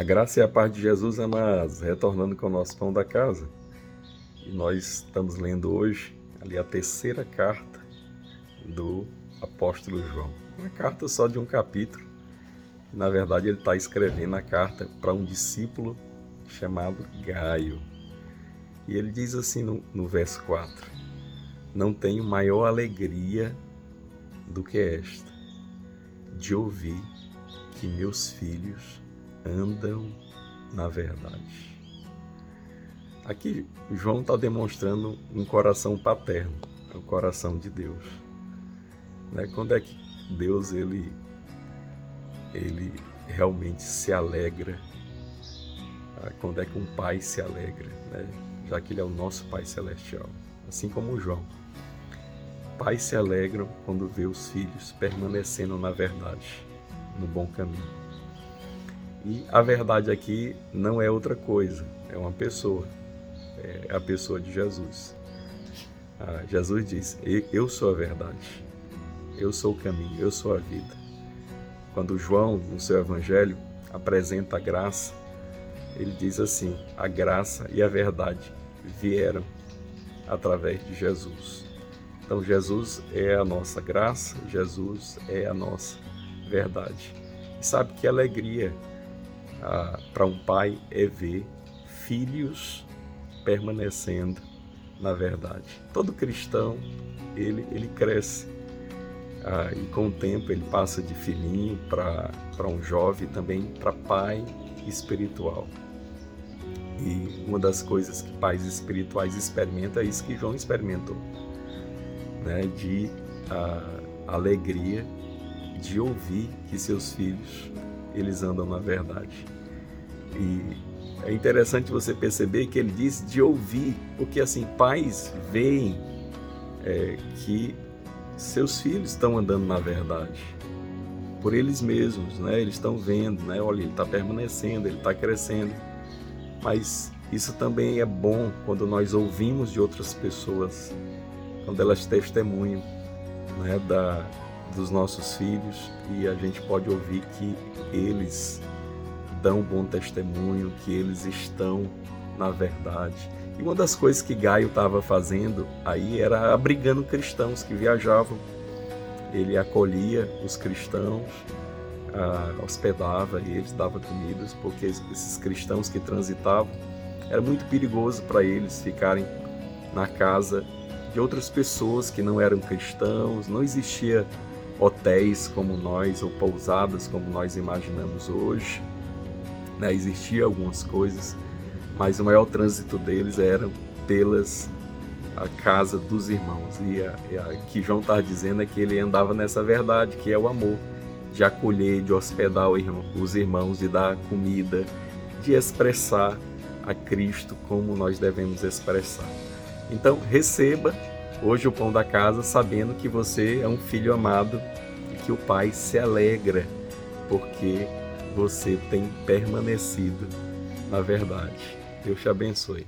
A graça e a paz de Jesus, amados, retornando com o nosso pão da casa. E nós estamos lendo hoje ali a terceira carta do apóstolo João. Uma carta só de um capítulo. Na verdade, ele está escrevendo a carta para um discípulo chamado Gaio. E ele diz assim no, no verso 4: Não tenho maior alegria do que esta, de ouvir que meus filhos andam na verdade. Aqui João está demonstrando um coração paterno, o um coração de Deus. Né? Quando é que Deus ele, ele realmente se alegra? Ah, quando é que um pai se alegra? Né? Já que ele é o nosso Pai Celestial, assim como João. Pais se alegram quando vê os filhos permanecendo na verdade, no bom caminho. E a verdade aqui não é outra coisa, é uma pessoa, é a pessoa de Jesus. Ah, Jesus diz: Eu sou a verdade, eu sou o caminho, eu sou a vida. Quando João, no seu evangelho, apresenta a graça, ele diz assim: A graça e a verdade vieram através de Jesus. Então, Jesus é a nossa graça, Jesus é a nossa verdade. E sabe que alegria ah, para um pai é ver filhos permanecendo na verdade. Todo cristão, ele, ele cresce. Ah, e com o tempo ele passa de filhinho para um jovem, também para pai espiritual. E uma das coisas que pais espirituais experimentam é isso que João experimentou, né? de ah, alegria de ouvir que seus filhos eles andam na verdade. E é interessante você perceber que ele diz de ouvir, porque assim, pais veem é, que seus filhos estão andando na verdade, por eles mesmos, né? Eles estão vendo, né? Olha, ele está permanecendo, ele está crescendo. Mas isso também é bom quando nós ouvimos de outras pessoas, quando elas testemunham, né? Da, dos nossos filhos e a gente pode ouvir que eles dão bom testemunho, que eles estão na verdade. E uma das coisas que Gaio estava fazendo aí era abrigando cristãos que viajavam. Ele acolhia os cristãos, hospedava eles, dava comidas, porque esses cristãos que transitavam era muito perigoso para eles ficarem na casa de outras pessoas que não eram cristãos, não existia hotéis como nós ou pousadas como nós imaginamos hoje. Né? Existiam algumas coisas, mas o maior trânsito deles era pelas a casa dos irmãos. E a, e a que João está dizendo é que ele andava nessa verdade, que é o amor, de acolher, de hospedar os irmãos, de dar comida, de expressar a Cristo como nós devemos expressar. Então, receba hoje o pão da casa, sabendo que você é um filho amado e que o Pai se alegra porque você tem permanecido na verdade. Deus te abençoe.